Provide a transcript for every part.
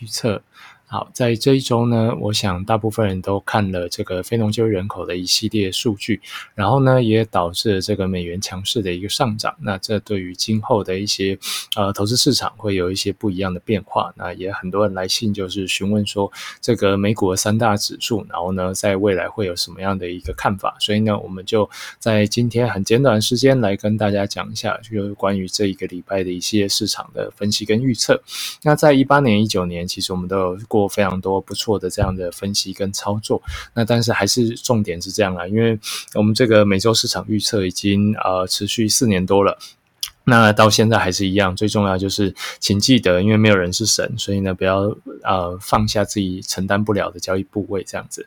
预测。好，在这一周呢，我想大部分人都看了这个非农就业人口的一系列数据，然后呢，也导致了这个美元强势的一个上涨。那这对于今后的一些呃投资市场会有一些不一样的变化。那也很多人来信就是询问说，这个美股三大指数，然后呢，在未来会有什么样的一个看法？所以呢，我们就在今天很简短的时间来跟大家讲一下，就是关于这一个礼拜的一些市场的分析跟预测。那在一八年、一九年，其实我们都有过。过非常多不错的这样的分析跟操作，那但是还是重点是这样啊，因为我们这个每周市场预测已经呃持续四年多了，那到现在还是一样，最重要就是请记得，因为没有人是神，所以呢不要呃放下自己承担不了的交易部位这样子。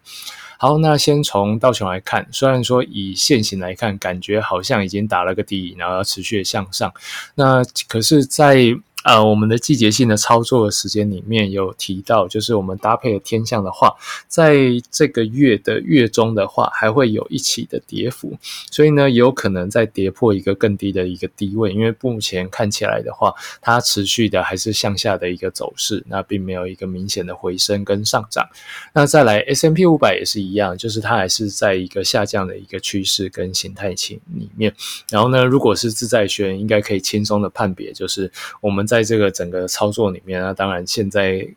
好，那先从道琼来看，虽然说以现行来看，感觉好像已经打了个底，然后要持续的向上，那可是，在呃，我们的季节性的操作的时间里面有提到，就是我们搭配的天象的话，在这个月的月中的话，还会有一起的跌幅，所以呢，有可能再跌破一个更低的一个低位，因为目前看起来的话，它持续的还是向下的一个走势，那并没有一个明显的回升跟上涨。那再来 S M P 五百也是一样，就是它还是在一个下降的一个趋势跟形态情里面。然后呢，如果是自在学员，应该可以轻松的判别，就是我们。在在这个整个操作里面，那当然现在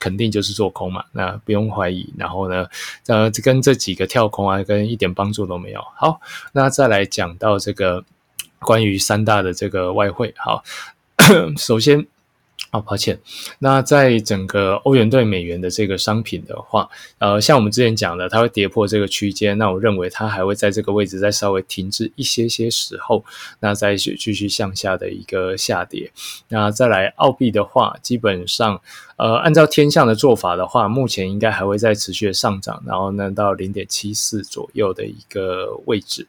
肯定就是做空嘛，那不用怀疑。然后呢，呃，跟这几个跳空啊，跟一点帮助都没有。好，那再来讲到这个关于三大的这个外汇。好，首先。好，抱歉。那在整个欧元对美元的这个商品的话，呃，像我们之前讲的，它会跌破这个区间。那我认为它还会在这个位置再稍微停滞一些些时候，那再去继续向下的一个下跌。那再来澳币的话，基本上，呃，按照天象的做法的话，目前应该还会再持续的上涨，然后呢到零点七四左右的一个位置。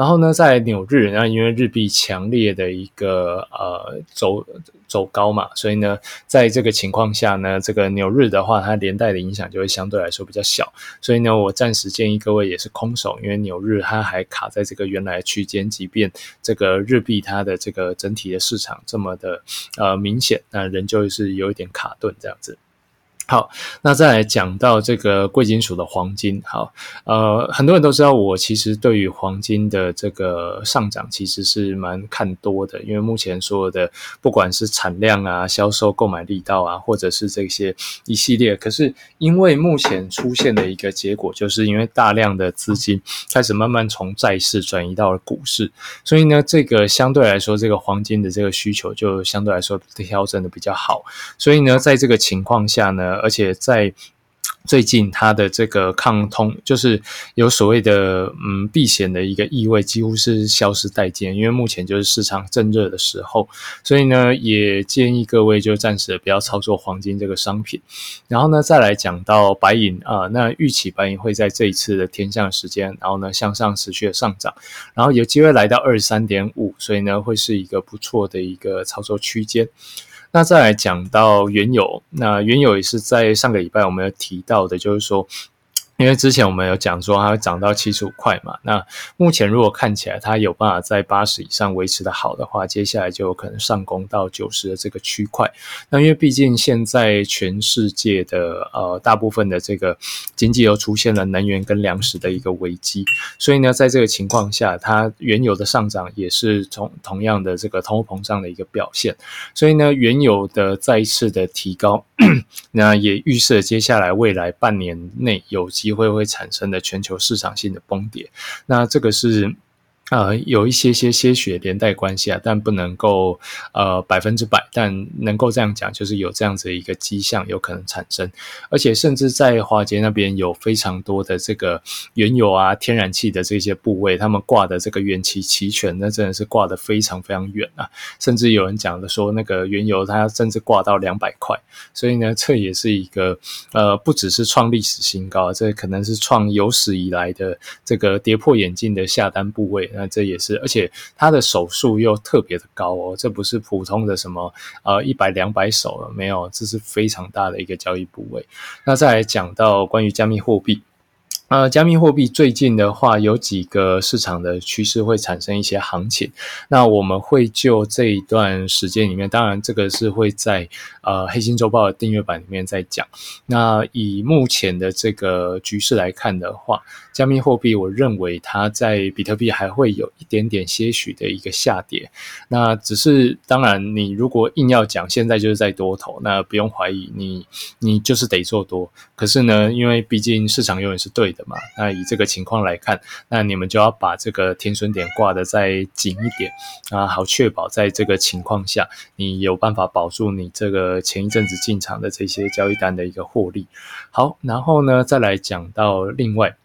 然后呢，在纽日，那因为日币强烈的一个呃走走高嘛，所以呢，在这个情况下呢，这个纽日的话，它连带的影响就会相对来说比较小。所以呢，我暂时建议各位也是空手，因为纽日它还卡在这个原来区间，即便这个日币它的这个整体的市场这么的呃明显，那仍旧是有一点卡顿这样子。好，那再来讲到这个贵金属的黄金。好，呃，很多人都知道，我其实对于黄金的这个上涨其实是蛮看多的，因为目前所有的不管是产量啊、销售、购买力道啊，或者是这些一系列，可是因为目前出现的一个结果，就是因为大量的资金开始慢慢从债市转移到了股市，所以呢，这个相对来说，这个黄金的这个需求就相对来说调整的比较好，所以呢，在这个情况下呢。而且在最近，它的这个抗通就是有所谓的嗯避险的一个意味，几乎是消失殆尽。因为目前就是市场正热的时候，所以呢，也建议各位就暂时不要操作黄金这个商品。然后呢，再来讲到白银啊，那预期白银会在这一次的天象时间，然后呢向上持续的上涨，然后有机会来到二十三点五，所以呢会是一个不错的一个操作区间。那再来讲到原油，那原油也是在上个礼拜我们有提到的，就是说。因为之前我们有讲说它会涨到七十五块嘛，那目前如果看起来它有办法在八十以上维持的好的话，接下来就有可能上攻到九十的这个区块。那因为毕竟现在全世界的呃大部分的这个经济又出现了能源跟粮食的一个危机，所以呢，在这个情况下，它原油的上涨也是同同样的这个通货膨胀的一个表现。所以呢，原油的再一次的提高，那也预示接下来未来半年内有机。机会会产生的全球市场性的崩跌，那这个是。呃，有一些些些许连带关系啊，但不能够呃百分之百，但能够这样讲，就是有这样子一个迹象有可能产生，而且甚至在华杰那边有非常多的这个原油啊、天然气的这些部位，他们挂的这个远期期权，那真的是挂的非常非常远啊，甚至有人讲的说，那个原油它甚至挂到两百块，所以呢，这也是一个呃，不只是创历史新高，这可能是创有史以来的这个跌破眼镜的下单部位。那这也是，而且他的手数又特别的高哦，这不是普通的什么呃一百两百手了，没有，这是非常大的一个交易部位。那再来讲到关于加密货币。呃，加密货币最近的话，有几个市场的趋势会产生一些行情。那我们会就这一段时间里面，当然这个是会在呃黑心周报的订阅版里面再讲。那以目前的这个局势来看的话，加密货币我认为它在比特币还会有一点点些许的一个下跌。那只是当然，你如果硬要讲现在就是在多头，那不用怀疑你你就是得做多。可是呢，因为毕竟市场永远是对的。嘛，那以这个情况来看，那你们就要把这个停损点挂的再紧一点啊，好确保在这个情况下，你有办法保住你这个前一阵子进场的这些交易单的一个获利。好，然后呢，再来讲到另外。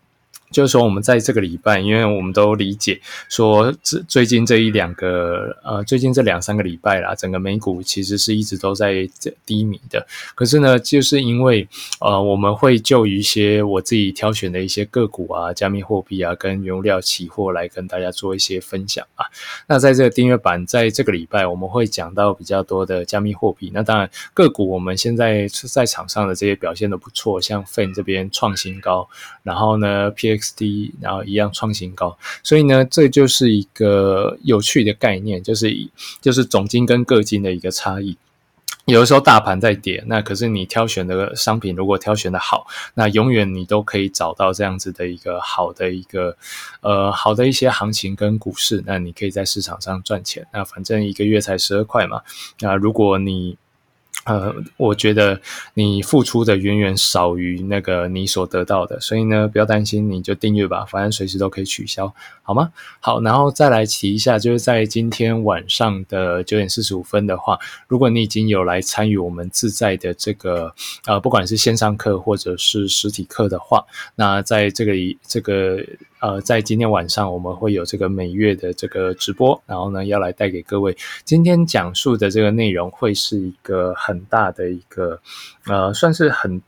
就是说，我们在这个礼拜，因为我们都理解说，这最近这一两个呃，最近这两三个礼拜啦，整个美股其实是一直都在这低迷的。可是呢，就是因为呃，我们会就一些我自己挑选的一些个股啊、加密货币啊、跟原料期货来跟大家做一些分享啊。那在这个订阅版，在这个礼拜我们会讲到比较多的加密货币。那当然个股，我们现在在场上的这些表现都不错，像 Fin 这边创新高，然后呢，PX。XD，然后一样创新高，所以呢，这就是一个有趣的概念，就是就是总金跟个金的一个差异。有的时候大盘在跌，那可是你挑选的商品如果挑选的好，那永远你都可以找到这样子的一个好的一个呃好的一些行情跟股市，那你可以在市场上赚钱。那反正一个月才十二块嘛，那如果你呃，我觉得你付出的远远少于那个你所得到的，所以呢，不要担心，你就订阅吧，反正随时都可以取消，好吗？好，然后再来提一下，就是在今天晚上的九点四十五分的话，如果你已经有来参与我们自在的这个呃，不管是线上课或者是实体课的话，那在这个这个。呃，在今天晚上我们会有这个每月的这个直播，然后呢，要来带给各位今天讲述的这个内容，会是一个很大的一个，呃，算是很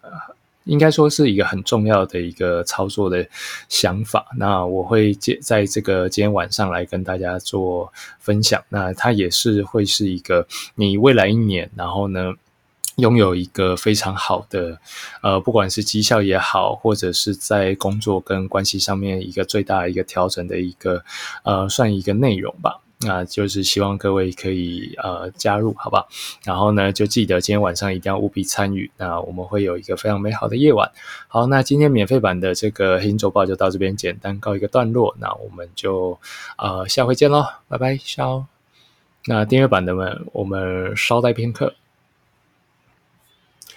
应该说是一个很重要的一个操作的想法。那我会接在这个今天晚上来跟大家做分享。那它也是会是一个你未来一年，然后呢。拥有一个非常好的，呃，不管是绩效也好，或者是在工作跟关系上面一个最大一个调整的一个，呃，算一个内容吧。那就是希望各位可以呃加入，好吧？然后呢，就记得今天晚上一定要务必参与。那我们会有一个非常美好的夜晚。好，那今天免费版的这个黑鹰周报就到这边简单告一个段落。那我们就呃下回见喽，拜拜，下哦。那订阅版的们，我们稍待片刻。